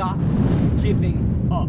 Stop giving up.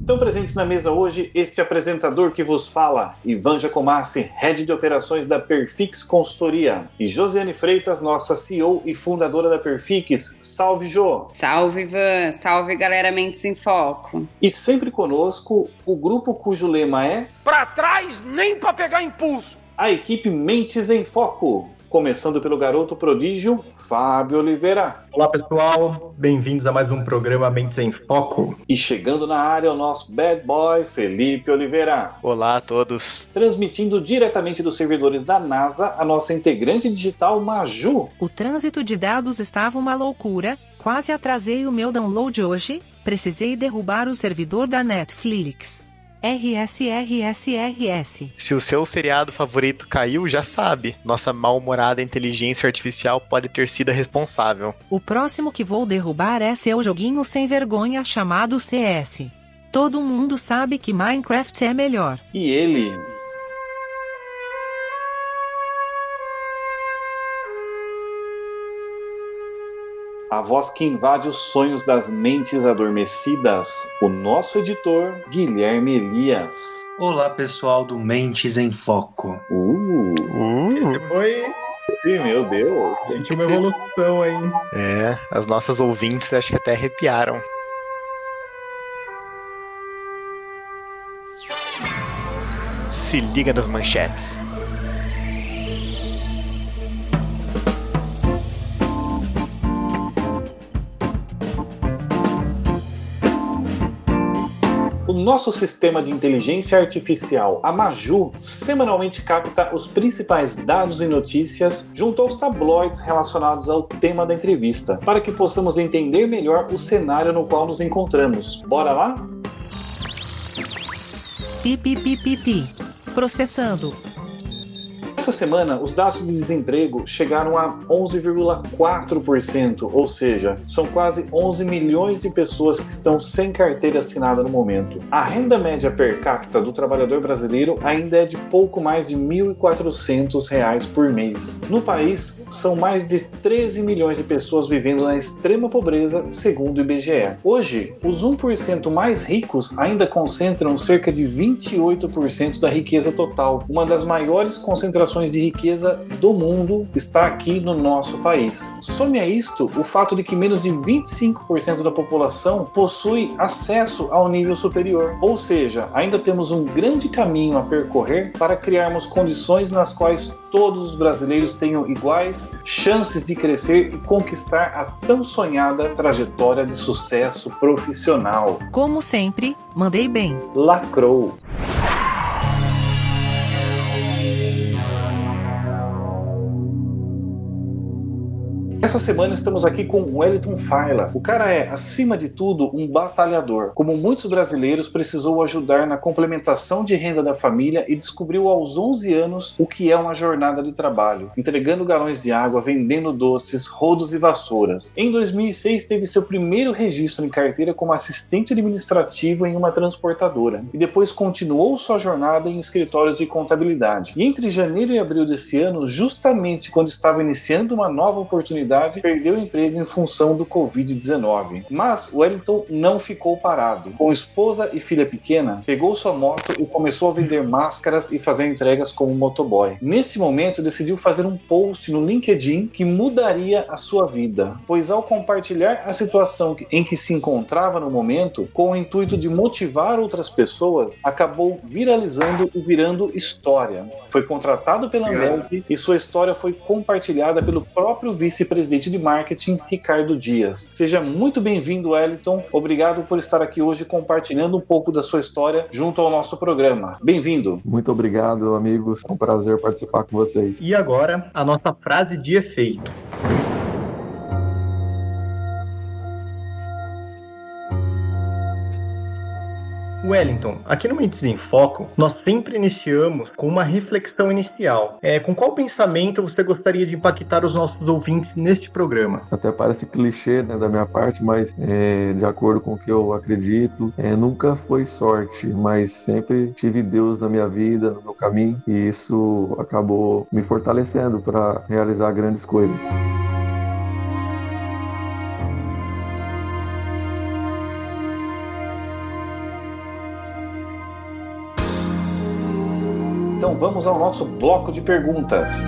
Estão presentes na mesa hoje este apresentador que vos fala, Ivan Jacomassi, Head de Operações da Perfix Consultoria, e Josiane Freitas, nossa CEO e fundadora da Perfix. Salve, Jô! Salve, Ivan! Salve, galera Mentes em Foco! E sempre conosco, o grupo cujo lema é Pra trás nem pra pegar impulso! A equipe Mentes em Foco, começando pelo garoto prodígio, Fábio Oliveira. Olá, pessoal. Bem-vindos a mais um programa Mentes em Foco. E chegando na área, o nosso bad boy, Felipe Oliveira. Olá a todos. Transmitindo diretamente dos servidores da NASA, a nossa integrante digital, Maju. O trânsito de dados estava uma loucura, quase atrasei o meu download hoje, precisei derrubar o servidor da Netflix. RSRSRS. Se o seu seriado favorito caiu, já sabe. Nossa mal-humorada inteligência artificial pode ter sido a responsável. O próximo que vou derrubar é seu joguinho sem vergonha chamado CS. Todo mundo sabe que Minecraft é melhor. E ele, a voz que invade os sonhos das mentes adormecidas, o nosso editor Guilherme Elias. Olá, pessoal do Mentes em Foco. Uh, uh. Foi Sim, meu Deus. Gente, uma evolução aí. É, as nossas ouvintes acho que até arrepiaram. Se liga nas manchetes. Nosso sistema de inteligência artificial, a Maju, semanalmente capta os principais dados e notícias junto aos tabloides relacionados ao tema da entrevista, para que possamos entender melhor o cenário no qual nos encontramos. Bora lá? Pi, Processando. Essa semana, os dados de desemprego chegaram a 11,4%, ou seja, são quase 11 milhões de pessoas que estão sem carteira assinada no momento. A renda média per capita do trabalhador brasileiro ainda é de pouco mais de R$ 1.400 por mês. No país, são mais de 13 milhões de pessoas vivendo na extrema pobreza, segundo o IBGE. Hoje, os 1% mais ricos ainda concentram cerca de 28% da riqueza total, uma das maiores concentrações de riqueza do mundo está aqui no nosso país. Some a isto o fato de que menos de 25% da população possui acesso ao nível superior, ou seja, ainda temos um grande caminho a percorrer para criarmos condições nas quais todos os brasileiros tenham iguais chances de crescer e conquistar a tão sonhada trajetória de sucesso profissional. Como sempre, mandei bem. Lacrou. Essa semana estamos aqui com Wellington Faila. O cara é, acima de tudo, um batalhador. Como muitos brasileiros, precisou ajudar na complementação de renda da família e descobriu aos 11 anos o que é uma jornada de trabalho, entregando galões de água, vendendo doces, rodos e vassouras. Em 2006, teve seu primeiro registro em carteira como assistente administrativo em uma transportadora e depois continuou sua jornada em escritórios de contabilidade. E entre janeiro e abril desse ano, justamente quando estava iniciando uma nova oportunidade perdeu o emprego em função do Covid-19. Mas Wellington não ficou parado. Com esposa e filha pequena, pegou sua moto e começou a vender máscaras e fazer entregas como motoboy. Nesse momento, decidiu fazer um post no LinkedIn que mudaria a sua vida, pois ao compartilhar a situação em que se encontrava no momento, com o intuito de motivar outras pessoas, acabou viralizando e virando história. Foi contratado pela Ambev e sua história foi compartilhada pelo próprio vice-presidente vice-presidente de marketing, Ricardo Dias. Seja muito bem-vindo, Wellington. Obrigado por estar aqui hoje compartilhando um pouco da sua história junto ao nosso programa. Bem-vindo. Muito obrigado, amigos. É um prazer participar com vocês. E agora, a nossa frase de efeito. Wellington, aqui no Mentes em Foco, nós sempre iniciamos com uma reflexão inicial. É, com qual pensamento você gostaria de impactar os nossos ouvintes neste programa? Até parece clichê né, da minha parte, mas é, de acordo com o que eu acredito, é, nunca foi sorte, mas sempre tive Deus na minha vida, no meu caminho, e isso acabou me fortalecendo para realizar grandes coisas. Vamos ao nosso bloco de perguntas.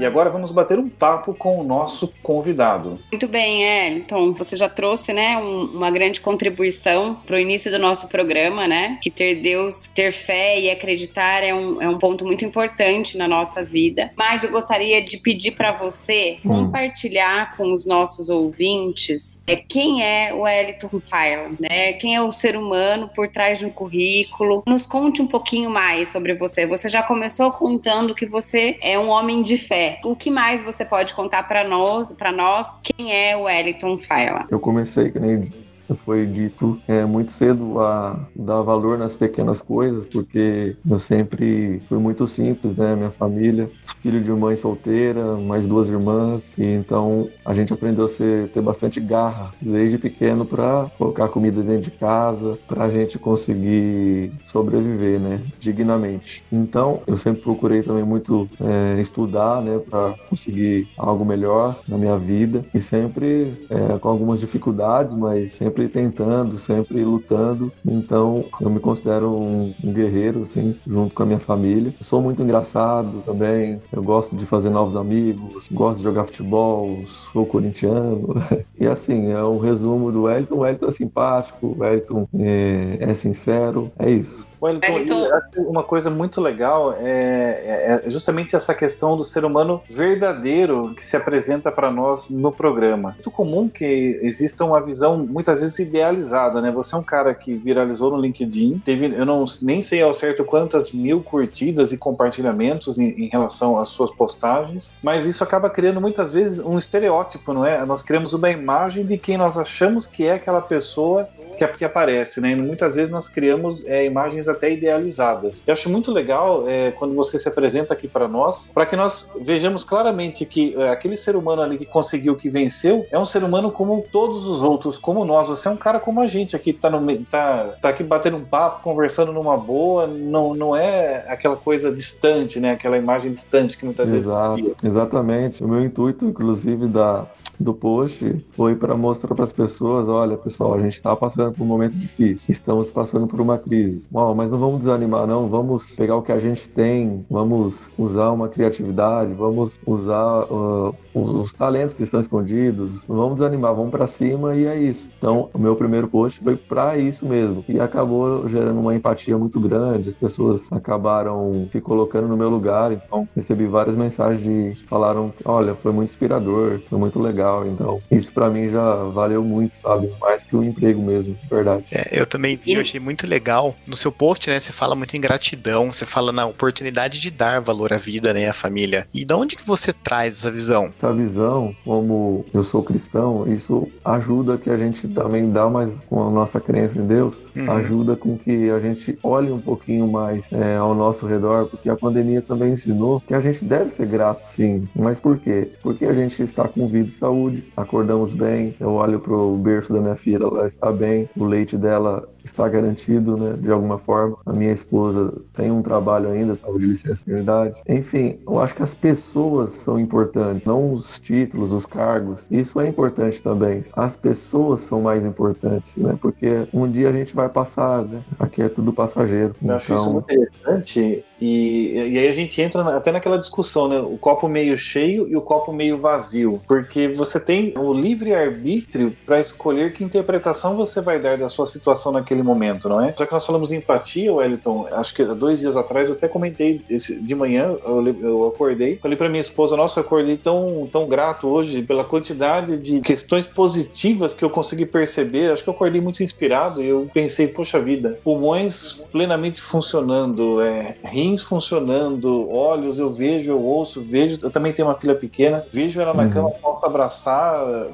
E agora vamos bater um papo com o nosso convidado. Muito bem. Então, você já trouxe, né, um, uma grande contribuição para o início do nosso programa, né? Que ter Deus, ter fé e acreditar é um, é um ponto muito importante na nossa vida. Mas eu gostaria de pedir para você hum. compartilhar com os nossos ouvintes é, quem é o Wellington File, né? Quem é o ser humano por trás de um currículo. Nos conte um pouquinho mais sobre você. Você já começou contando que você é um homem de fé. O que mais você pode contar para nós, para nós, quem é o Wellington Faila? Eu comecei, que nem foi dito é, muito cedo a dar valor nas pequenas coisas, porque eu sempre fui muito simples, né? Minha família, filho de mãe solteira, mais duas irmãs, e então a gente aprendeu a ser, ter bastante garra desde pequeno para colocar comida dentro de casa, para a gente conseguir sobreviver, né? Dignamente. Então eu sempre procurei também muito é, estudar, né? Para conseguir algo melhor na minha vida e sempre é, com algumas dificuldades, mas sempre tentando, sempre lutando. Então, eu me considero um, um guerreiro, assim, junto com a minha família. Eu sou muito engraçado também. Eu gosto de fazer novos amigos, gosto de jogar futebol, sou corintiano. E assim, é um resumo do Wellington. O Wellington é simpático, o Wellington é, é sincero. É isso. Wellington, Wellington... uma coisa muito legal é, é, é, justamente essa questão do ser humano verdadeiro que se apresenta para nós no programa. É muito comum que exista uma visão muitas vezes idealizada, né? Você é um cara que viralizou no LinkedIn, teve, eu não nem sei ao certo quantas mil curtidas e compartilhamentos em, em relação às suas postagens, mas isso acaba criando muitas vezes um estereótipo, não é? Nós criamos uma imagem de quem nós achamos que é aquela pessoa que, que aparece, né? E muitas vezes nós criamos é, imagens até idealizadas. Eu acho muito legal é, quando você se apresenta aqui para nós, para que nós vejamos claramente que é, aquele ser humano ali que conseguiu, que venceu, é um ser humano como todos os outros, como nós. Você é um cara como a gente aqui, tá, no, tá, tá aqui batendo um papo, conversando numa boa, não, não é aquela coisa distante, né? Aquela imagem distante que muitas Exato, vezes. Exatamente. O meu intuito, inclusive, da, do post foi para mostrar para as pessoas, olha pessoal, a gente está passando por um momento difícil, estamos passando por uma crise. Uau, mas não vamos desanimar não, vamos pegar o que a gente tem, vamos usar uma criatividade, vamos usar uh, os, talentos que estão escondidos, não vamos desanimar, vamos para cima e é isso. Então, o meu primeiro post foi para isso mesmo e acabou gerando uma empatia muito grande, as pessoas acabaram se colocando no meu lugar, então recebi várias mensagens de falaram, olha, foi muito inspirador, foi muito legal legal. Então, isso para mim já valeu muito, sabe? Mais que o um emprego mesmo, de verdade. É, eu também vi, eu achei muito legal. No seu post, né, você fala muito em gratidão, você fala na oportunidade de dar valor à vida, né, à família. E de onde que você traz essa visão? Essa visão, como eu sou cristão, isso ajuda que a gente também dá mais com a nossa crença em Deus, uhum. ajuda com que a gente olhe um pouquinho mais é, ao nosso redor, porque a pandemia também ensinou que a gente deve ser grato, sim. Mas por quê? Porque a gente está com vida e saúde saúde, acordamos bem. Eu olho pro berço da minha filha, ela está bem, o leite dela está garantido, né, de alguma forma. A minha esposa tem um trabalho ainda, estava de licença maternidade. Enfim, eu acho que as pessoas são importantes, não os títulos, os cargos. Isso é importante também. As pessoas são mais importantes, né, porque um dia a gente vai passar, né? Aqui é tudo passageiro. Eu então... acho isso então muito interessante e, e aí a gente entra até naquela discussão, né? O copo meio cheio e o copo meio vazio. Porque você tem o livre-arbítrio para escolher que interpretação você vai dar da sua situação naquele momento, não é? Já que nós falamos de empatia, Wellington, acho que dois dias atrás eu até comentei esse, de manhã, eu, eu acordei, falei para minha esposa, nossa, eu acordei tão, tão grato hoje pela quantidade de questões positivas que eu consegui perceber. Acho que eu acordei muito inspirado e eu pensei, poxa vida, pulmões plenamente funcionando, é, rins funcionando, olhos eu vejo, eu ouço, vejo. Eu também tenho uma filha pequena, vejo ela na uhum. cama, posso abraçar,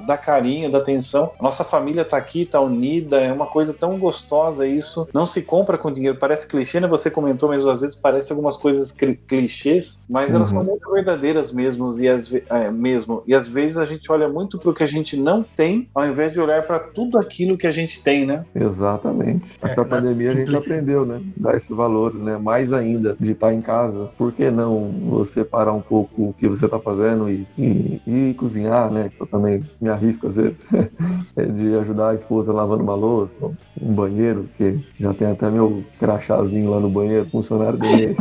dar carinho, dar atenção. Nossa família tá aqui, tá unida, é uma coisa tão gostosa isso. Não se compra com dinheiro, parece clichê, né? Você comentou mesmo, às vezes parece algumas coisas clichês, mas elas uhum. são muito verdadeiras mesmo e, às, é, mesmo. e às vezes a gente olha muito pro que a gente não tem, ao invés de olhar para tudo aquilo que a gente tem, né? Exatamente. Essa é, pandemia a gente aprendeu, né? Dar esse valor, né? Mais ainda de estar em casa. Por que não você parar um pouco o que você está fazendo e, e, e, cozinhar, né? Eu também me arrisco às vezes é de ajudar a esposa lavando uma louça, um banheiro, que já tem até meu crachazinho lá no banheiro, funcionário dele.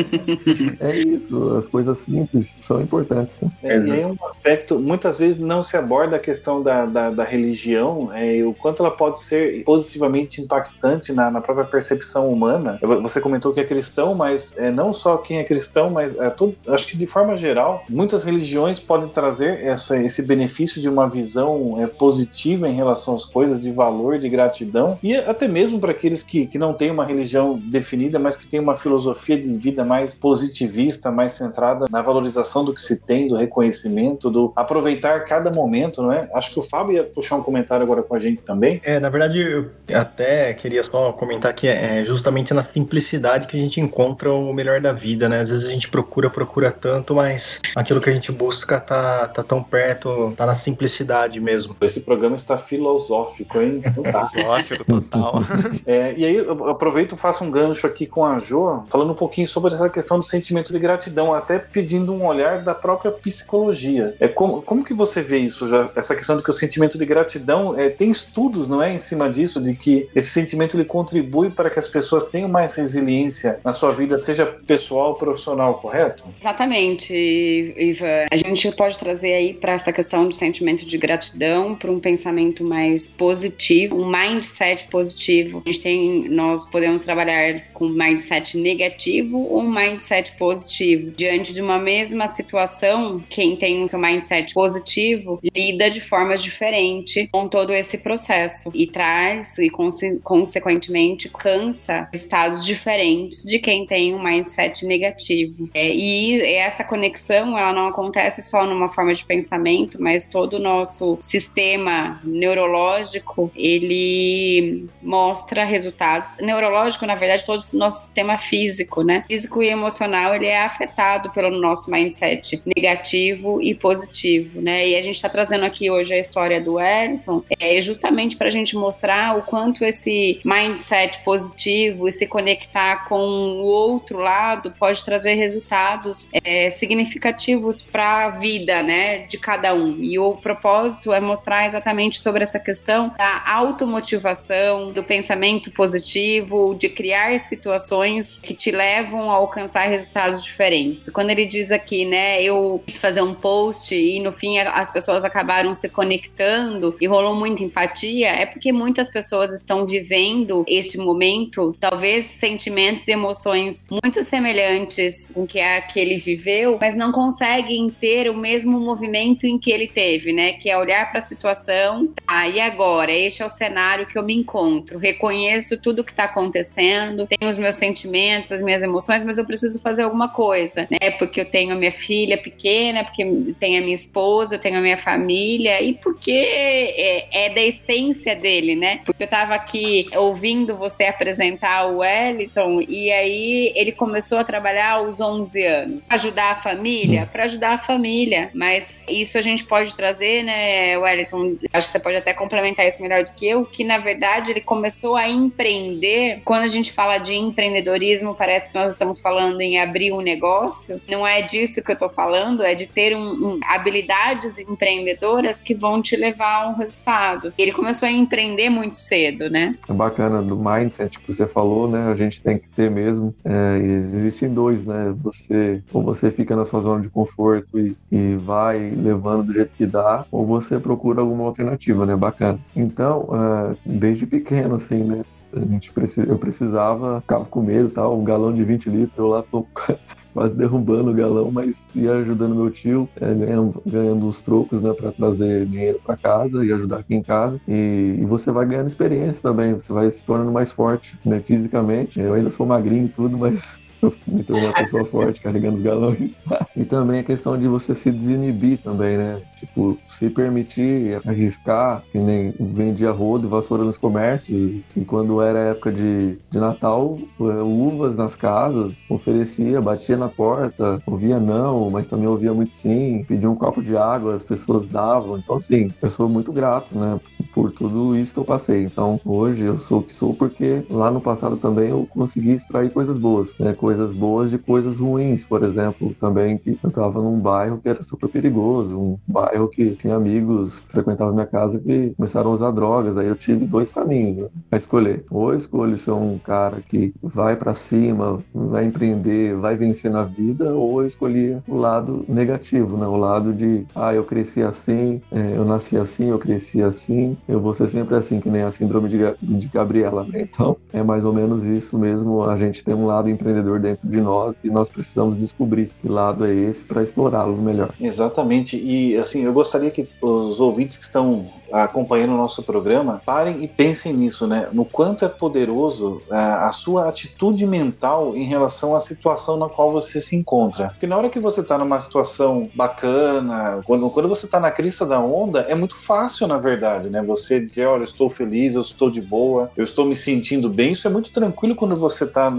é isso, as coisas simples são importantes. Né? É, e aí um aspecto, muitas vezes não se aborda a questão da, da, da religião, é, o quanto ela pode ser positivamente impactante na, na, própria percepção humana. Você comentou que é cristão, mas é, não só quem é cristão, mas é, tudo, acho que de forma geral, muitas religiões podem trazer essa, esse benefício de uma visão é, positiva em relação às coisas, de valor, de gratidão, e até mesmo para aqueles que, que não têm uma religião definida, mas que têm uma filosofia de vida mais positivista, mais centrada na valorização do que se tem, do reconhecimento, do aproveitar cada momento, não é? Acho que o Fábio ia puxar um comentário agora com a gente também. É, na verdade, eu até queria só comentar que é justamente na simplicidade que a gente encontra o melhor da vida, né? Às vezes a gente procura, procura tanto, mas aquilo que a gente busca tá, tá tão perto, tá na simplicidade mesmo. Esse programa está filosófico, hein? filosófico total. É, e aí eu aproveito e faço um gancho aqui com a Jo, falando um pouquinho sobre essa questão do sentimento de gratidão, até pedindo um olhar da própria psicologia. É como, como que você vê isso já? Essa questão do que o sentimento de gratidão é, tem estudos, não é, em cima disso, de que esse sentimento ele contribui para que as pessoas tenham mais resiliência na sua vida, seja pessoal ou profissional, correto? Exatamente, Iva. A gente pode trazer aí para essa questão do sentimento de gratidão para um pensamento mais positivo, um mindset positivo. A gente tem, nós podemos trabalhar com mindset negativo ou mindset positivo. Diante de uma mesma situação, quem tem o seu mindset positivo lida de formas diferentes com todo esse processo e traz e conse consequentemente cansa estados diferentes de quem tem um mindset negativo. É, e essa conexão ela não acontece só numa forma de pensamento, mas todo o nosso sistema neurológico ele mostra resultados. Neurológico, na verdade, todo o nosso sistema físico, né? Físico e emocional ele é afetado pelo nosso mindset negativo e positivo, né? E a gente está trazendo aqui hoje a história do Wellington, é justamente para a gente mostrar o quanto esse mindset positivo e se conectar com o outro lado pode trazer resultados é, significativos para a vida, né, de cada um. E o propósito é mostrar exatamente sobre essa questão da automotivação, do pensamento positivo, de criar situações que te levam a alcançar resultados diferentes. Quando ele diz aqui, né, eu quis fazer um post e no fim as pessoas acabaram se conectando e rolou muita empatia, é porque muitas pessoas estão vivendo este momento, talvez sentimentos e emoções muito semelhantes com que a que ele viveu, mas não conseguem ter o mesmo movimento em que ele teve, né? Que é olhar para a situação, tá, e agora? Este é o cenário que eu me encontro. Reconheço tudo que está acontecendo, tenho os meus sentimentos, as minhas emoções, mas eu preciso fazer alguma coisa, né? Porque eu tenho minha filha pequena, porque tenho a minha esposa, eu tenho a minha família e porque é, é da essência dele, né? Porque eu estava aqui ouvindo você apresentar o Wellington e aí ele começou a trabalhar aos 11 anos. Ajudar a família? Para ajudar a família. Mas isso a gente pode trazer, né, Wellington? Acho que você pode até complementar isso melhor do que eu, que na verdade ele começou a empreender. Quando a gente fala de empreendedorismo, parece que nós estamos falando em abrir um negócio. Não é disso que eu estou falando, é de ter um, um, habilidades empreendedoras que vão te levar a um resultado. Ele começou a empreender muito cedo, né? É bacana do mindset que você falou, né? A gente tem que ter mesmo. É, existem dois, né? Você ou você fica na sua zona de conforto e, e vai levando do jeito que dá, ou você procura alguma alternativa, né? Bacana. Então, é, desde pequeno, assim, né? A gente eu precisava, ficava com medo tal, um galão de 20 litros, eu lá tô quase derrubando o galão, mas ia ajudando meu tio, é, ganhando, ganhando os trocos, né, para trazer dinheiro para casa e ajudar aqui em casa. E, e, você vai ganhando experiência também, você vai se tornando mais forte, né, fisicamente. Eu ainda sou magrinho e tudo, mas me uma pessoa forte, carregando os galões. e também a questão de você se desinibir também, né? Tipo, se permitir arriscar, que nem vendia rodo e vassoura nos comércios. E quando era época de, de Natal, eh, uvas nas casas, oferecia, batia na porta, ouvia não, mas também ouvia muito sim, pedia um copo de água, as pessoas davam. Então, assim, eu sou muito grato, né? Por tudo isso que eu passei. Então, hoje eu sou o que sou porque lá no passado também eu consegui extrair coisas boas, né? Coisas boas de coisas ruins, por exemplo, também que eu estava num bairro que era super perigoso, um bairro que tinha amigos que frequentavam minha casa que começaram a usar drogas. Aí eu tive dois caminhos né, a escolher. Ou eu escolho ser um cara que vai para cima, vai empreender, vai vencer na vida, ou eu escolhia o lado negativo, né? O lado de, ah, eu cresci assim, é, eu nasci assim, eu cresci assim, eu vou ser sempre assim, que nem a síndrome de, de Gabriela, né? Então, é mais ou menos isso mesmo. A gente tem um lado empreendedor dentro de nós e nós precisamos descobrir que lado é esse para explorá-lo melhor. Exatamente. E assim, eu gostaria que os ouvintes que estão acompanhando o nosso programa, parem e pensem nisso, né? No quanto é poderoso a, é, a sua atitude mental em relação à situação na qual você se encontra. Porque na hora que você está numa situação bacana, quando, quando você está na crista da onda, é muito fácil, na verdade, né? Você dizer, olha, eu estou feliz, eu estou de boa, eu estou me sentindo bem. Isso é muito tranquilo quando você está,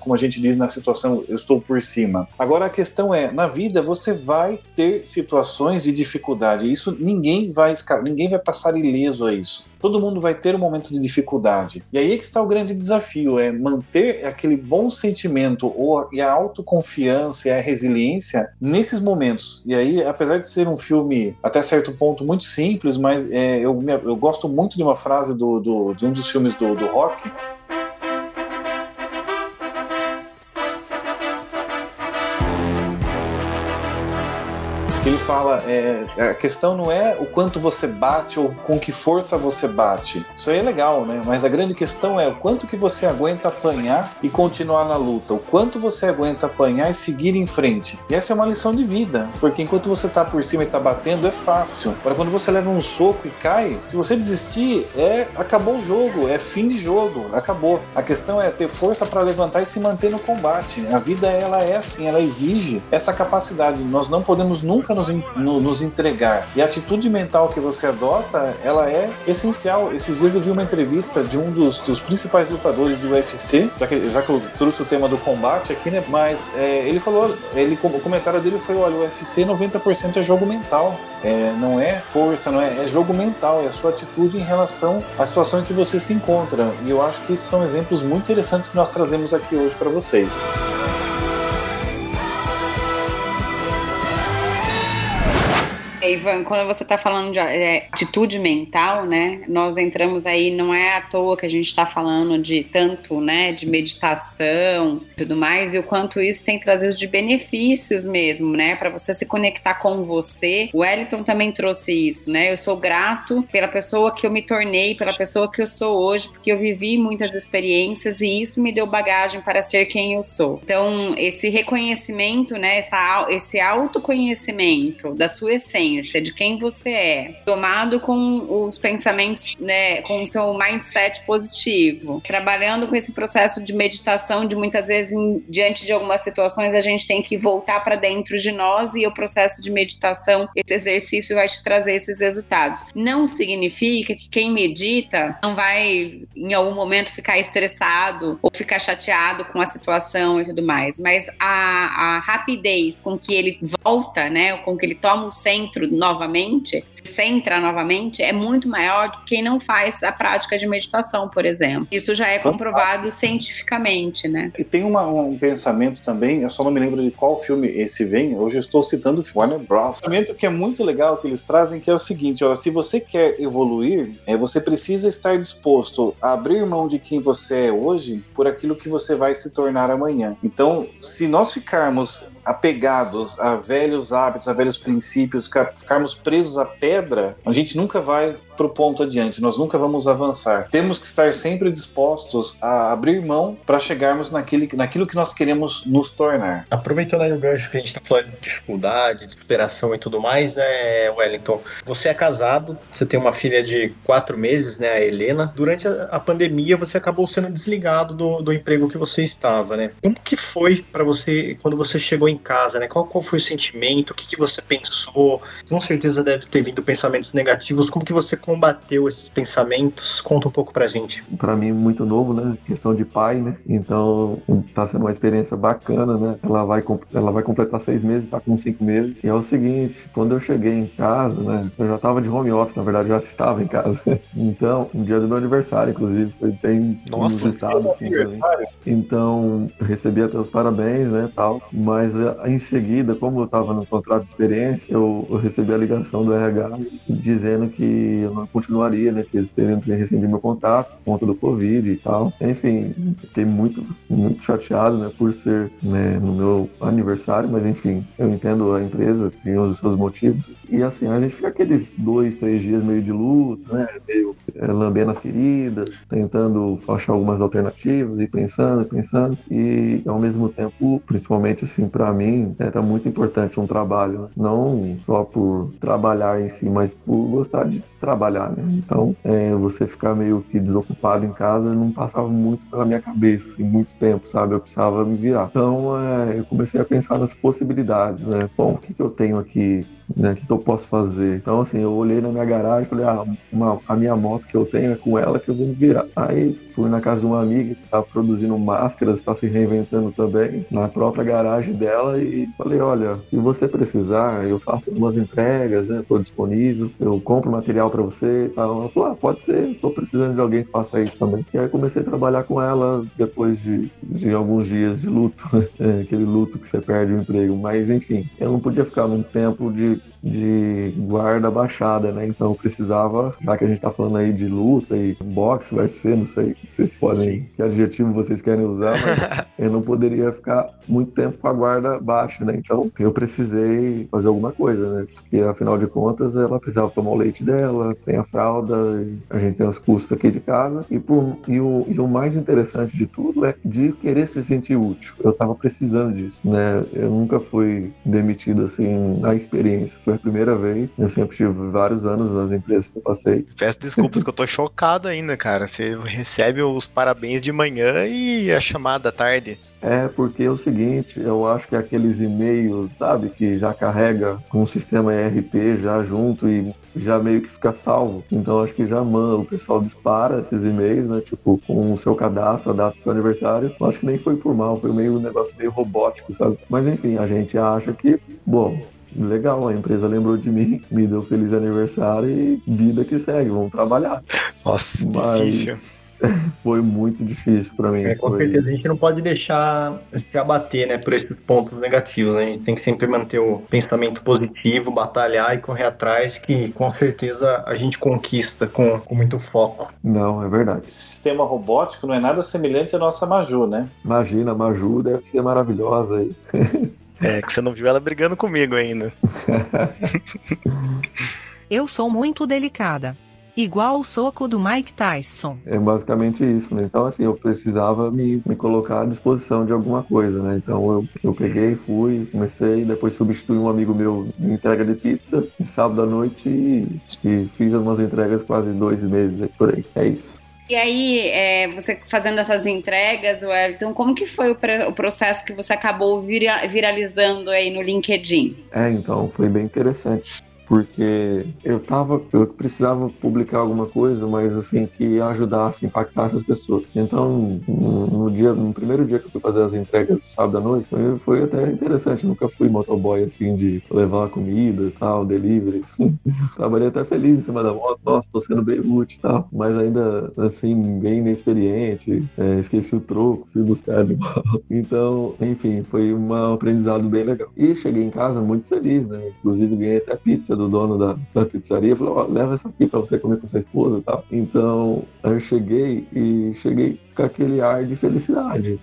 como a gente diz, na situação, eu estou por cima. Agora a questão é, na vida você vai ter situações de dificuldade. Isso ninguém vai, ninguém vai passar ileso a isso. Todo mundo vai ter um momento de dificuldade. E aí é que está o grande desafio, é manter aquele bom sentimento ou e a autoconfiança e a resiliência nesses momentos. E aí, apesar de ser um filme até certo ponto muito simples, mas é, eu, eu gosto muito de uma frase do, do, de um dos filmes do, do Rock, ele fala, é, a questão não é o quanto você bate ou com que força você bate. Isso aí é legal, né? Mas a grande questão é o quanto que você aguenta apanhar e continuar na luta. O quanto você aguenta apanhar e seguir em frente. E essa é uma lição de vida, porque enquanto você tá por cima e tá batendo, é fácil. Agora, quando você leva um soco e cai, se você desistir, é acabou o jogo, é fim de jogo, acabou. A questão é ter força para levantar e se manter no combate. A vida, ela é assim, ela exige essa capacidade. Nós não podemos nunca nos, no, nos entregar. E a atitude mental que você adota, ela é essencial. Esses dias eu vi uma entrevista de um dos, dos principais lutadores do UFC, já que, já que eu trouxe o tema do combate aqui, né? Mas é, ele falou, ele, o comentário dele foi: olha, o UFC 90% é jogo mental. É, não é força, não é, é jogo mental, é a sua atitude em relação à situação em que você se encontra. E eu acho que são exemplos muito interessantes que nós trazemos aqui hoje para vocês. Ivan, quando você está falando de é, atitude mental, né? Nós entramos aí, não é à toa que a gente está falando de tanto, né, de meditação tudo mais, e o quanto isso tem trazido de benefícios mesmo, né? Para você se conectar com você. O Wellington também trouxe isso, né? Eu sou grato pela pessoa que eu me tornei, pela pessoa que eu sou hoje, porque eu vivi muitas experiências e isso me deu bagagem para ser quem eu sou. Então, esse reconhecimento, né, essa, esse autoconhecimento da sua essência de quem você é, tomado com os pensamentos, né, com o seu mindset positivo, trabalhando com esse processo de meditação, de muitas vezes, em, diante de algumas situações, a gente tem que voltar para dentro de nós e o processo de meditação, esse exercício vai te trazer esses resultados. Não significa que quem medita não vai, em algum momento, ficar estressado ou ficar chateado com a situação e tudo mais, mas a, a rapidez com que ele volta, né, com que ele toma o centro novamente, se centra novamente, é muito maior do que quem não faz a prática de meditação, por exemplo. Isso já é comprovado cientificamente, né? E tem uma, um pensamento também, eu só não me lembro de qual filme esse vem, hoje eu estou citando Warner Bros. Um pensamento que é muito legal que eles trazem, que é o seguinte, olha, se você quer evoluir, é, você precisa estar disposto a abrir mão de quem você é hoje por aquilo que você vai se tornar amanhã. Então, se nós ficarmos apegados a velhos hábitos, a velhos princípios, ficarmos presos à pedra, a gente nunca vai para o ponto adiante, nós nunca vamos avançar. Temos que estar sempre dispostos a abrir mão para chegarmos naquele, naquilo que nós queremos nos tornar. Aproveitando aí o gancho que a gente está falando de dificuldade, de superação e tudo mais, né, Wellington? Você é casado, você tem uma filha de quatro meses, né, a Helena. Durante a, pandemia, você acabou sendo desligado do, do emprego que você estava, né? Como que foi para você quando você chegou em casa, né? Qual, qual foi o sentimento? O que, que você pensou? Com certeza deve ter vindo pensamentos negativos. Como que você combateu esses pensamentos? Conta um pouco pra gente. Para mim, muito novo, né? Questão de pai, né? Então, tá sendo uma experiência bacana, né? Ela vai, ela vai completar seis meses, tá com cinco meses. E é o seguinte, quando eu cheguei em casa, né? Eu já tava de home office, na verdade, já estava em casa. Então, um dia do meu aniversário, inclusive, foi bem Nossa, inusitado, assim, Então, recebi até os parabéns, né, tal. Mas eh, em seguida, como eu tava no contrato de experiência, eu, eu recebi a ligação do RH dizendo que eu continuaria, né? Que eles teriam que rescindir meu contrato por conta do Covid e tal. Enfim, fiquei muito, muito chateado, né? Por ser né, no meu aniversário, mas enfim, eu entendo a empresa, tem os seus motivos. E assim, a gente fica aqueles dois, três dias meio de luto, né? Meio é, lambendo as feridas, tentando achar algumas alternativas e pensando, pensando. E ao mesmo tempo, principalmente assim, para mim, era muito importante um trabalho, né? não só por trabalhar em si, mas por gostar de trabalhar, né? Então, é, você ficar meio que desocupado em casa não passava muito pela minha cabeça, assim, muito tempo, sabe? Eu precisava me virar. Então, é, eu comecei a pensar nas possibilidades, né? Bom, o que, que eu tenho aqui né? O que, eu posso fazer? Então, assim, eu olhei na minha garagem e falei, ah, uma, a minha moto que eu tenho é com ela que eu vou me virar. Aí fui na casa de uma amiga que estava produzindo máscaras, está se reinventando também, na própria garagem dela, e falei, olha, se você precisar, eu faço umas entregas, né? Estou disponível, eu compro material para você e tal. Ela falou, ah, pode ser, estou precisando de alguém que faça isso também. E aí comecei a trabalhar com ela depois de, de alguns dias de luto, é, aquele luto que você perde o emprego. Mas enfim, eu não podia ficar num tempo de de guarda baixada, né? Então precisava, já que a gente tá falando aí de luta e boxe, vai ser, não sei se vocês podem, Sim. que adjetivo vocês querem usar, mas eu não poderia ficar muito tempo com a guarda baixa, né? Então eu precisei fazer alguma coisa, né? Porque afinal de contas ela precisava tomar o leite dela, tem a fralda, a gente tem os custos aqui de casa e, por, e, o, e o mais interessante de tudo é de querer se sentir útil. Eu tava precisando disso, né? Eu nunca fui demitido assim na experiência, foi foi a primeira vez. Eu sempre tive vários anos nas empresas que eu passei. Peço desculpas que eu tô chocado ainda, cara. Você recebe os parabéns de manhã e a chamada à tarde. É porque é o seguinte, eu acho que aqueles e-mails, sabe, que já carrega com o sistema ERP já junto e já meio que fica salvo. Então acho que já manda, o pessoal dispara esses e-mails, né? Tipo, com o seu cadastro, a data do seu aniversário. Eu acho que nem foi por mal, foi meio um negócio meio robótico, sabe? Mas enfim, a gente acha que, bom, legal, a empresa lembrou de mim, me deu feliz aniversário e vida que segue, vamos trabalhar. Nossa, Mas... difícil. Foi muito difícil para mim. É, com foi... certeza, a gente não pode deixar se abater né, por esses pontos negativos. Né? A gente tem que sempre manter o pensamento positivo, batalhar e correr atrás, que com certeza a gente conquista com, com muito foco. Não, é verdade. Esse sistema robótico não é nada semelhante à nossa Maju, né? Imagina, a Maju deve ser maravilhosa aí. É, que você não viu ela brigando comigo ainda. Eu sou muito delicada. Igual o soco do Mike Tyson. É basicamente isso, né? Então, assim, eu precisava me, me colocar à disposição de alguma coisa, né? Então, eu, eu peguei, fui, comecei, depois substituí um amigo meu em entrega de pizza, sábado à noite, e, e fiz umas entregas quase dois meses por aí. É isso. E aí, é, você fazendo essas entregas, Wellington, como que foi o, o processo que você acabou vira viralizando aí no LinkedIn? É, então, foi bem interessante porque eu tava, eu precisava publicar alguma coisa, mas assim, que ajudasse, impactasse as pessoas. Então, no, dia, no primeiro dia que eu fui fazer as entregas do sábado à noite, foi, foi até interessante. Eu nunca fui motoboy assim, de levar comida e tal, delivery. Trabalhei até feliz em cima da moto, nossa, tô sendo bem útil e tal, mas ainda assim, bem inexperiente, é, esqueci o troco, fui buscar volta. Então, enfim, foi um aprendizado bem legal. E cheguei em casa muito feliz, né? Inclusive ganhei até pizza pizza do dono da, da pizzaria, falou, ó, leva essa aqui para você comer com sua esposa e tal. Então, eu cheguei e cheguei com aquele ar de felicidade.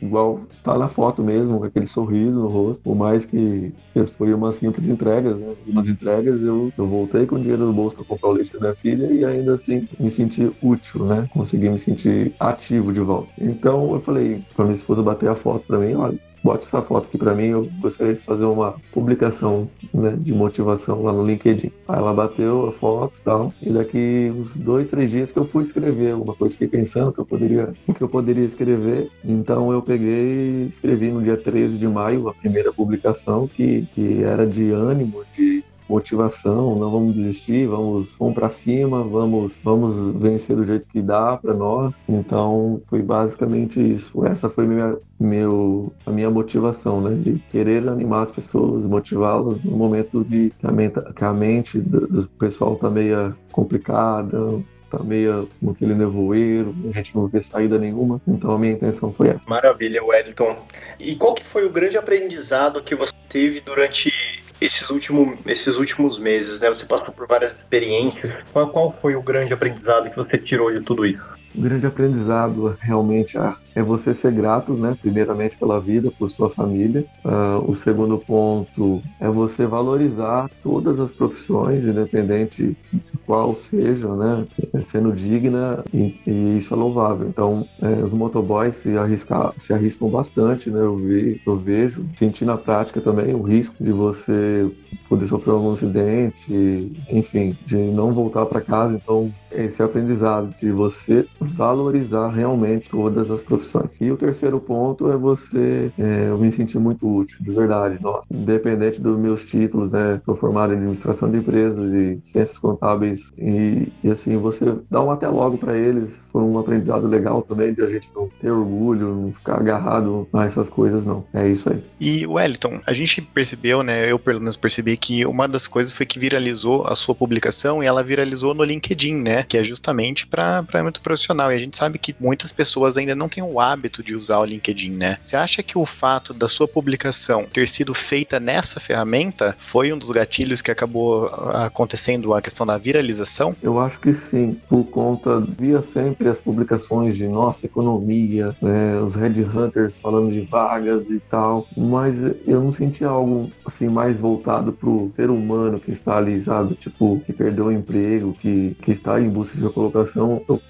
Igual está na foto mesmo, com aquele sorriso no rosto. Por mais que foi uma simples entrega, né? Umas entregas eu, eu voltei com o dinheiro no bolso para comprar o leite da minha filha e ainda assim me senti útil, né? Consegui me sentir ativo de volta. Então eu falei para minha esposa bater a foto para mim, olha, bote essa foto aqui para mim, eu gostaria de fazer uma publicação né, de motivação lá no LinkedIn. Aí ela bateu a foto e tal, e daqui uns dois, três dias que eu fui escrever alguma coisa, fiquei pensando que eu poderia, o que eu poderia escrever, então eu peguei e escrevi no dia 13 de maio a primeira publicação, que, que era de ânimo, de motivação, não vamos desistir, vamos, vamos para cima, vamos, vamos vencer do jeito que dá para nós. Então foi basicamente isso. Essa foi minha, meu, a minha motivação, né, de querer animar as pessoas, motivá-las no momento de que a mente, que a mente do, do pessoal tá meio complicada, tá meio aquele nevoeiro, a gente não vê saída nenhuma. Então a minha intenção foi essa. Maravilha, Wellington. E qual que foi o grande aprendizado que você teve durante esses, último, esses últimos meses, né? Você passou por várias experiências. Qual, qual foi o grande aprendizado que você tirou de tudo isso? O grande aprendizado realmente é você ser grato, né? Primeiramente pela vida, por sua família. Uh, o segundo ponto é você valorizar todas as profissões, independente de qual seja, né? Sendo digna e, e isso é louvável. Então, é, os motoboys se, arriscar, se arriscam bastante, né? Eu, vi, eu vejo, senti na prática também o risco de você poder sofrer algum acidente, enfim, de não voltar para casa. Então, esse aprendizado de você valorizar realmente todas as profissões. E o terceiro ponto é você, é, eu me senti muito útil, de verdade, nossa, independente dos meus títulos, né, sou formado em administração de empresas e ciências contábeis e, e assim, você dá um até logo para eles, foi um aprendizado legal também de a gente não ter orgulho, não ficar agarrado a essas coisas, não. É isso aí. E Wellington, a gente percebeu, né, eu pelo menos percebi que uma das coisas foi que viralizou a sua publicação e ela viralizou no LinkedIn, né, que é justamente para muito profissional. E a gente sabe que muitas pessoas ainda não têm o hábito de usar o LinkedIn, né? Você acha que o fato da sua publicação ter sido feita nessa ferramenta foi um dos gatilhos que acabou ah, acontecendo a questão da viralização? Eu acho que sim, por conta via sempre as publicações de nossa economia, né, os headhunters falando de vagas e tal, mas eu não senti algo assim mais voltado pro ser humano que está ali, sabe? Tipo, que perdeu o emprego, que, que está em busca de colocação. Eu,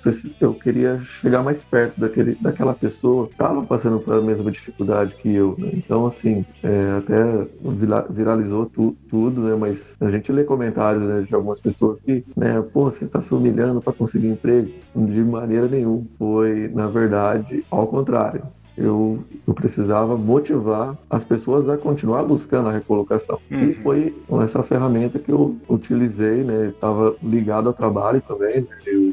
eu queria chegar mais perto daquele, daquela pessoa que estava passando pela mesma dificuldade que eu. Né? Então, assim, é, até viralizou tu, tudo, né? Mas a gente lê comentários né, de algumas pessoas que, né, pô, você está se humilhando para conseguir emprego. De maneira nenhuma. Foi, na verdade, ao contrário eu, eu precisava motivar as pessoas a continuar buscando a recolocação. Uhum. E foi com essa ferramenta que eu utilizei, né? Estava ligado ao trabalho também, né?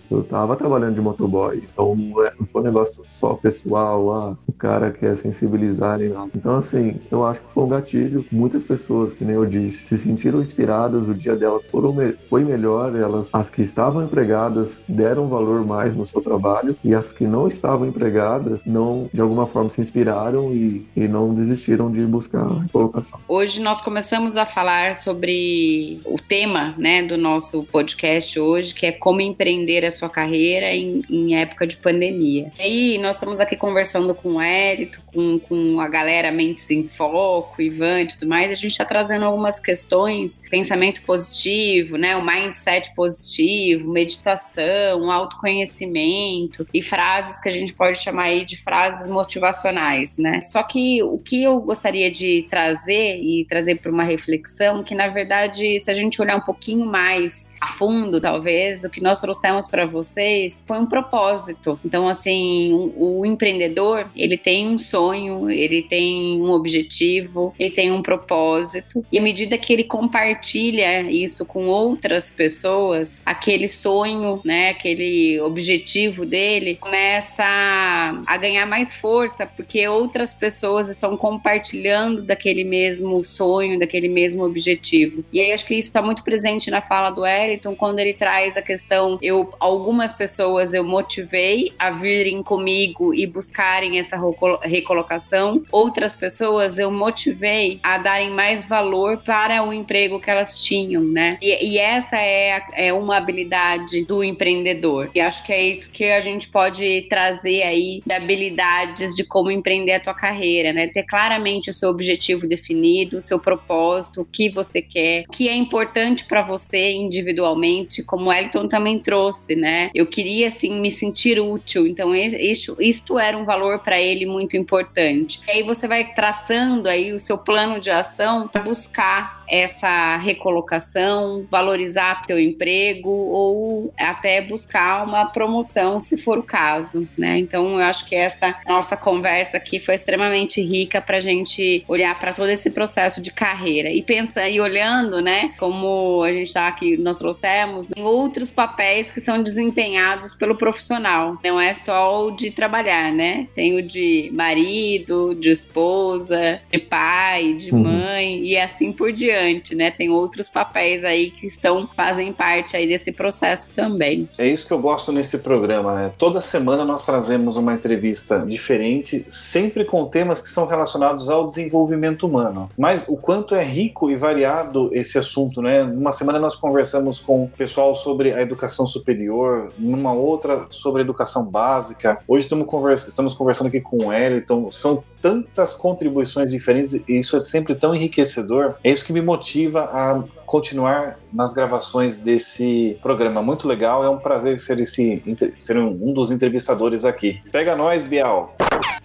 eu estava trabalhando de motoboy, então não, é, não foi um negócio só pessoal, ah, cara quer sensibilizar nada. Então, assim, eu acho que foi um gatilho. Muitas pessoas, que nem eu disse, se sentiram inspiradas, o dia delas foram me foi melhor, elas, as que estavam empregadas deram valor mais no seu trabalho e as que não estavam empregadas não, de alguma forma, se inspiraram e, e não desistiram de buscar colocação. Hoje nós começamos a falar sobre o tema, né, do nosso podcast hoje, que é como empreender a sua carreira em, em época de pandemia. E aí nós estamos aqui conversando com Érito, com, com a galera Mentes em Foco, Ivan e tudo mais, a gente está trazendo algumas questões, pensamento positivo, né, o mindset positivo, meditação, autoconhecimento e frases que a gente pode chamar aí de frases motivacionais, né? Só que o que eu gostaria de trazer e trazer para uma reflexão, que na verdade, se a gente olhar um pouquinho mais a fundo, talvez, o que nós trouxemos para vocês foi um propósito. Então, assim, o, o empreendedor, ele tem um sonho, ele tem um objetivo, ele tem um propósito, e à medida que ele compartilha isso com outras pessoas, aquele sonho, né, aquele objetivo dele começa a ganhar mais força, porque outras pessoas estão compartilhando daquele mesmo sonho, daquele mesmo objetivo. E aí acho que isso está muito presente na fala do Wellington, quando ele traz a questão, eu algumas pessoas eu motivei a virem comigo e buscarem essa recolocação, outras pessoas eu motivei a darem mais valor para o emprego que elas tinham, né? E, e essa é, é uma habilidade do empreendedor. E acho que é isso que a gente pode trazer aí de habilidades de como empreender a tua carreira, né? Ter claramente o seu objetivo definido, o seu propósito, o que você quer, o que é importante para você individualmente, como o Elton também trouxe, né? Eu queria assim me sentir útil, então isso, isto era um valor para ele muito importante. E aí você vai traçando aí o seu plano de ação para buscar essa recolocação, valorizar teu emprego ou até buscar uma promoção, se for o caso, né? Então, eu acho que essa nossa conversa aqui foi extremamente rica para a gente olhar para todo esse processo de carreira e pensar e olhando, né? Como a gente está aqui, nós trouxemos em outros papéis que são desempenhados pelo profissional. Não é só o de trabalhar, né? Tem o de marido, de esposa, de pai, de uhum. mãe e assim por diante né? Tem outros papéis aí que estão fazem parte aí desse processo também. É isso que eu gosto nesse programa, né? Toda semana nós trazemos uma entrevista diferente, sempre com temas que são relacionados ao desenvolvimento humano. Mas o quanto é rico e variado esse assunto, né? Uma semana nós conversamos com o pessoal sobre a educação superior, numa outra sobre a educação básica. Hoje estamos, conversa estamos conversando aqui com o Wellington. São tantas contribuições diferentes e isso é sempre tão enriquecedor. É isso que me motiva a continuar nas gravações desse programa. Muito legal, é um prazer ser, esse, ser um dos entrevistadores aqui. Pega nós, Bial!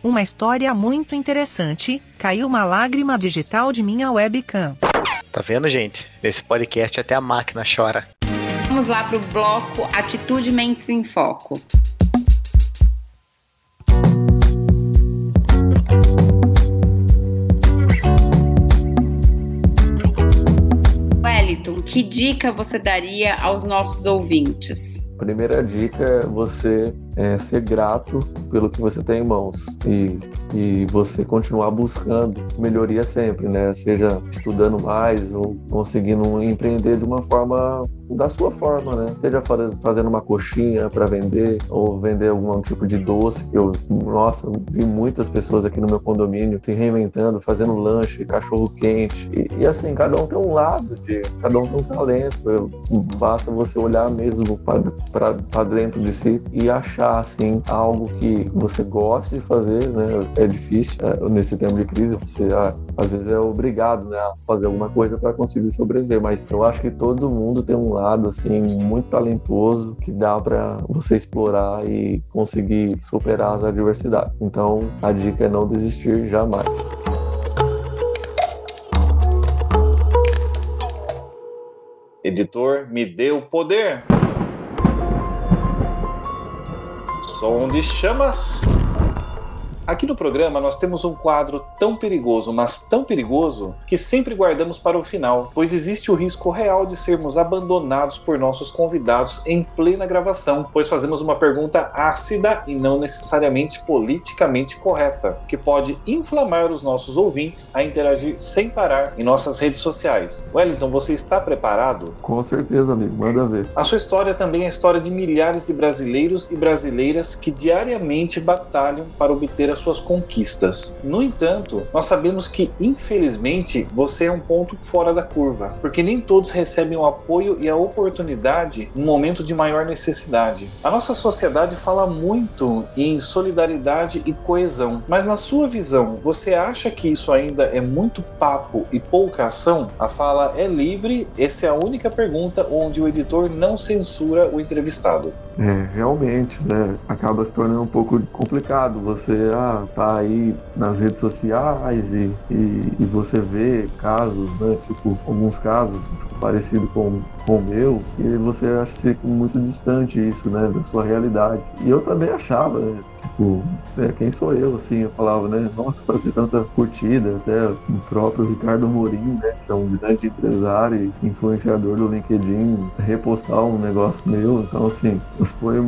Uma história muito interessante. Caiu uma lágrima digital de minha webcam. Tá vendo, gente? Nesse podcast até a máquina chora. Vamos lá para o bloco Atitude Mentes em Foco. Wellington, que dica você daria aos nossos ouvintes? Primeira dica é você é, ser grato pelo que você tem em mãos e, e você continuar buscando melhoria sempre, né? Seja estudando mais ou conseguindo empreender de uma forma da sua forma, né? Seja fazendo uma coxinha para vender ou vender algum tipo de doce. Eu, nossa, vi muitas pessoas aqui no meu condomínio se reinventando, fazendo lanche, cachorro quente. E, e assim, cada um tem um lado, de, cada um tem um talento. Basta você olhar mesmo para dentro de si e achar assim algo que você gosta de fazer, né? É difícil é, nesse tempo de crise, você ah, às vezes é obrigado né, a fazer alguma coisa para conseguir sobreviver. Mas eu acho que todo mundo tem um lado assim muito talentoso que dá para você explorar e conseguir superar as adversidades. Então a dica é não desistir jamais. Editor, me o poder. Som de chamas. Aqui no programa nós temos um quadro tão perigoso, mas tão perigoso, que sempre guardamos para o final, pois existe o risco real de sermos abandonados por nossos convidados em plena gravação, pois fazemos uma pergunta ácida e não necessariamente politicamente correta, que pode inflamar os nossos ouvintes a interagir sem parar em nossas redes sociais. Wellington, você está preparado? Com certeza, amigo, manda ver. A sua história também é a história de milhares de brasileiros e brasileiras que diariamente batalham para obter a suas conquistas. No entanto, nós sabemos que, infelizmente, você é um ponto fora da curva, porque nem todos recebem o apoio e a oportunidade no momento de maior necessidade. A nossa sociedade fala muito em solidariedade e coesão, mas na sua visão, você acha que isso ainda é muito papo e pouca ação? A fala é livre, essa é a única pergunta onde o editor não censura o entrevistado. É, realmente, né? Acaba se tornando um pouco complicado. Você ah, tá aí nas redes sociais e, e, e você vê casos, né? Tipo, alguns casos parecidos com, com o meu, e você acha muito distante isso, né? Da sua realidade. E eu também achava, né? Tipo, é, quem sou eu, assim, eu falava, né, nossa, para ter tanta curtida, até o próprio Ricardo Morim, né, que é um grande empresário e influenciador do LinkedIn, repostar um negócio meu, então, assim, foi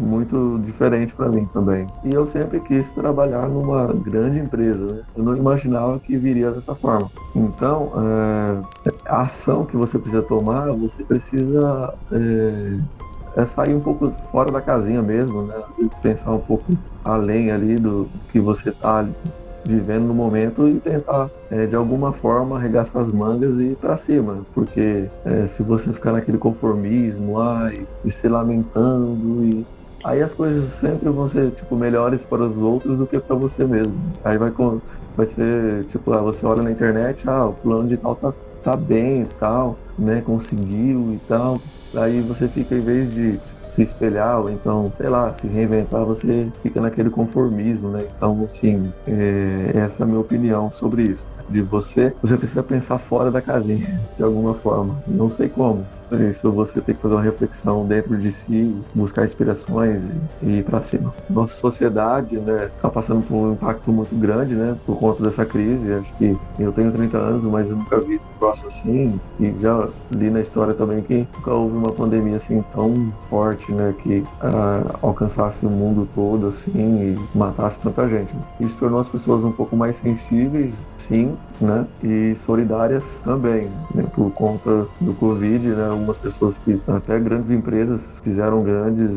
muito diferente para mim também. E eu sempre quis trabalhar numa grande empresa, né? eu não imaginava que viria dessa forma. Então, é, a ação que você precisa tomar, você precisa é, é sair um pouco fora da casinha mesmo, né? Às vezes pensar um pouco além ali do que você tá vivendo no momento e tentar é, de alguma forma arregaçar as mangas e ir para cima, porque é, se você ficar naquele conformismo, ai, e se lamentando e aí as coisas sempre vão ser tipo melhores para os outros do que para você mesmo. Aí vai com vai ser tipo, ah, você olha na internet, ah, o plano de tal tá, tá bem e tal, né, conseguiu e tal. Aí você fica em vez de se espelhar, ou então, sei lá, se reinventar, você fica naquele conformismo, né? Então, assim, é, essa é a minha opinião sobre isso. De você, você precisa pensar fora da casinha, de alguma forma. Não sei como, isso você tem que fazer uma reflexão dentro de si, buscar inspirações e, ir para cima. Nossa sociedade, né, está passando por um impacto muito grande, né, por conta dessa crise. Acho que eu tenho 30 anos, mas nunca vi um próximo assim. E já li na história também que nunca houve uma pandemia assim tão forte, né, que uh, alcançasse o mundo todo assim e matasse tanta gente. Isso tornou as pessoas um pouco mais sensíveis sim, né? E solidárias também, né? por conta do Covid, né? Algumas pessoas que até grandes empresas fizeram grandes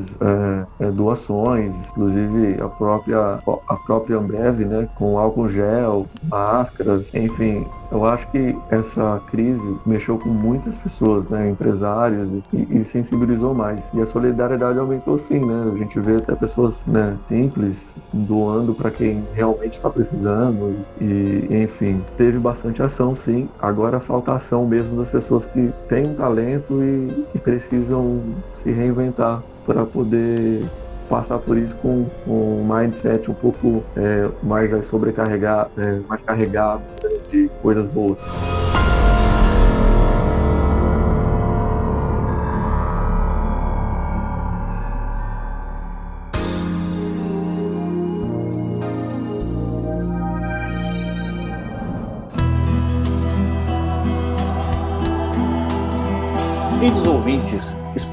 é, doações, inclusive a própria a própria Ambev, né? Com álcool gel, máscaras, enfim, eu acho que essa crise mexeu com muitas pessoas, né, empresários, e, e sensibilizou mais. E a solidariedade aumentou sim, né? A gente vê até pessoas né, simples doando para quem realmente está precisando. E, enfim, teve bastante ação sim. Agora falta ação mesmo das pessoas que têm um talento e, e precisam se reinventar para poder passar por isso com, um mindset um pouco é, mais sobrecarregado, é, mais carregado né, de coisas boas.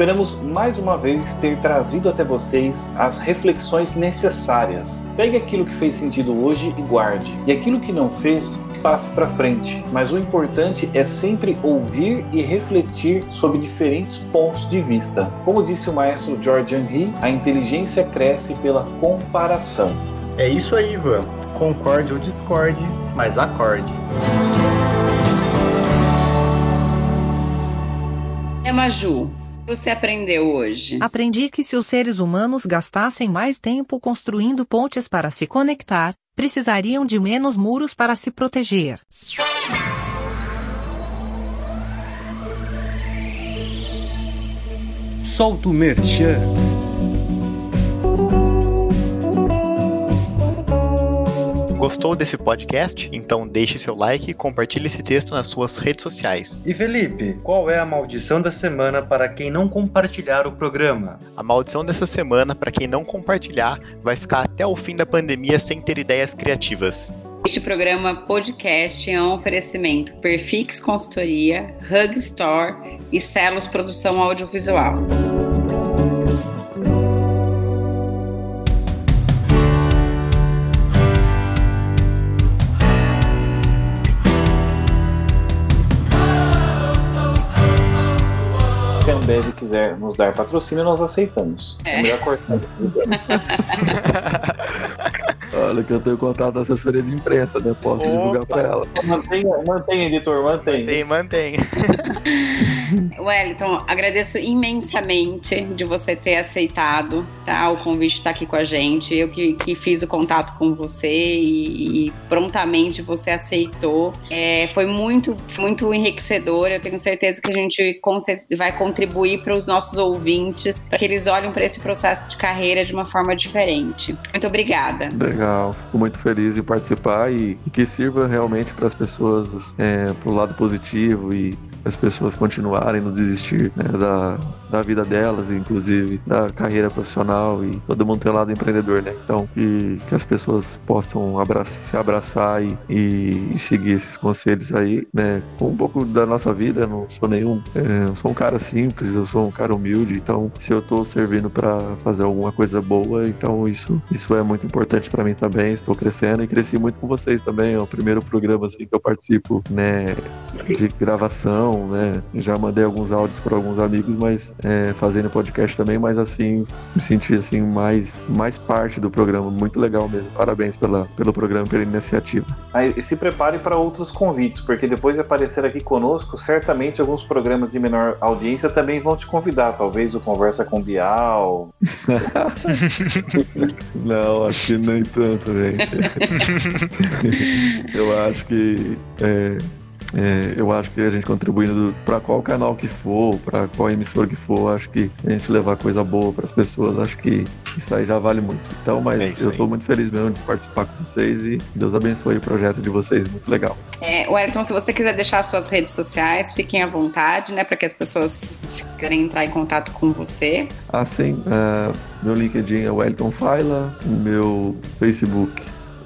Esperamos mais uma vez ter trazido até vocês as reflexões necessárias. Pegue aquilo que fez sentido hoje e guarde, e aquilo que não fez, passe para frente. Mas o importante é sempre ouvir e refletir sobre diferentes pontos de vista. Como disse o maestro George Henry, a inteligência cresce pela comparação. É isso aí, Ivan. Concorde ou discorde, mas acorde. É Maju, você aprendeu hoje? Aprendi que se os seres humanos gastassem mais tempo construindo pontes para se conectar, precisariam de menos muros para se proteger. Solto Merchan. Gostou desse podcast? Então deixe seu like e compartilhe esse texto nas suas redes sociais. E Felipe, qual é a maldição da semana para quem não compartilhar o programa? A maldição dessa semana para quem não compartilhar vai ficar até o fim da pandemia sem ter ideias criativas. Este programa podcast é um oferecimento Perfix Consultoria, Hug Store e Celos Produção Audiovisual. Quiser nos dar patrocínio, nós aceitamos. É, é melhor cortar. Olha que eu tenho contato da assessoria de imprensa, né? Posso Opa. divulgar para ela. Mantenha, mantenha, editor, mantenha. Mantém, mantém. Wellington, agradeço imensamente de você ter aceitado tá, o convite de estar aqui com a gente. Eu que, que fiz o contato com você e, e prontamente você aceitou. É, foi muito, muito enriquecedor. Eu tenho certeza que a gente vai contribuir para os nossos ouvintes, para que eles olhem para esse processo de carreira de uma forma diferente. Muito obrigada. Legal, fico muito feliz em participar e, e que sirva realmente para as pessoas é, para o lado positivo e as pessoas continuarem no desistir né, da, da vida delas, inclusive da carreira profissional e todo mundo tem lado empreendedor, né? Então, que, que as pessoas possam se abraçar e, e, e, seguir esses conselhos aí, né? Um pouco da nossa vida, não sou nenhum, é, eu sou um cara simples, eu sou um cara humilde, então se eu tô servindo para fazer alguma coisa boa, então isso, isso é muito importante para mim também, estou crescendo e cresci muito com vocês também. É o primeiro programa assim que eu participo, né, de gravação, né? Já mandei alguns áudios para alguns amigos, mas é, fazendo podcast também, mas assim, me senti assim mais mais parte do programa, muito legal mesmo. Parabéns pela, pelo programa, pela iniciativa. Aí, e se prepare para outros convites, porque depois de aparecer aqui conosco, certamente alguns programas de menor audiência também vão te convidar, talvez o Conversa com Bial. Não, acho que nem tanto, gente. eu acho que é, é, eu acho que a gente contribuindo para qual canal que for, para qual emissor que for, acho que a gente levar coisa boa para as pessoas, acho que isso aí já vale muito. Então, mas É eu estou muito feliz mesmo de participar com vocês e Deus abençoe o projeto de vocês, muito legal. É, Wellington, se você quiser deixar suas redes sociais, fiquem à vontade, né? Para que as pessoas se querem entrar em contato com você. Assim, é, meu LinkedIn é Wellington Faila, meu Facebook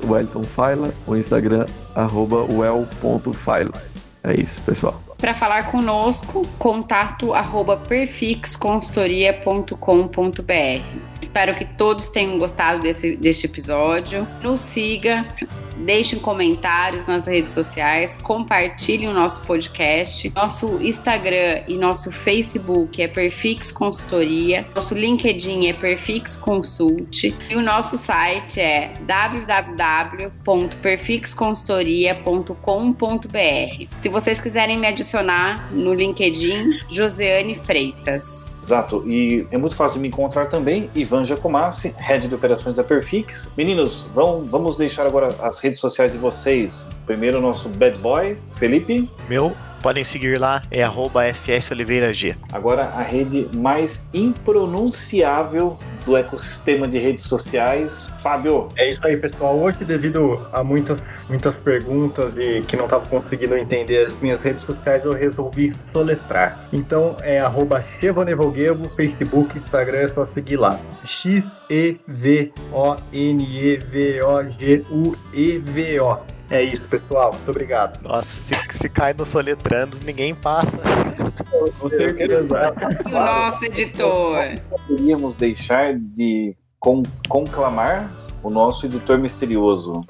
Wellington Faila, o Instagram arroba well.faila. É isso, pessoal. Para falar conosco, contato arroba perfixconsultoria.com.br. Espero que todos tenham gostado desse, deste episódio. Nos siga, deixem comentários nas redes sociais, compartilhem o nosso podcast. Nosso Instagram e nosso Facebook é Perfix Consultoria. Nosso LinkedIn é Perfix Consult. E o nosso site é www.perfixconsultoria.com.br. Se vocês quiserem me adicionar no LinkedIn, Joseane Freitas. Exato, e é muito fácil de me encontrar também, Ivan Giacomassi, Head de Operações da Perfix. Meninos, vão, vamos deixar agora as redes sociais de vocês. Primeiro o nosso bad boy, Felipe. Meu, podem seguir lá, é arroba FS Oliveira G. Agora a rede mais impronunciável do ecossistema de redes sociais, Fábio. É isso aí, pessoal. Hoje, devido a muitas, muitas perguntas e que não estava conseguindo entender as minhas redes sociais, eu resolvi soletrar. Então, é arroba Chevanevoguevo, Facebook, Instagram, é só seguir lá. X-E-V-O-N-E-V-O-G-U-E-V-O. É isso, pessoal. Muito obrigado. Nossa, se, se cai nos soletrandos, ninguém passa. Com certeza. O nosso editor. Poderíamos deixar de con- conclamar o nosso editor misterioso.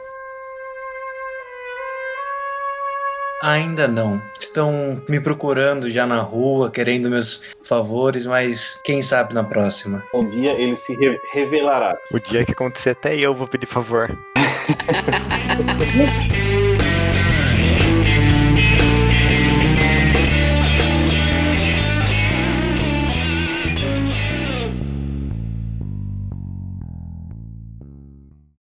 Ainda não. Estão me procurando já na rua, querendo meus favores, mas quem sabe na próxima. Um dia ele se re- revelará. O dia que acontecer, até eu vou pedir favor. Thank you.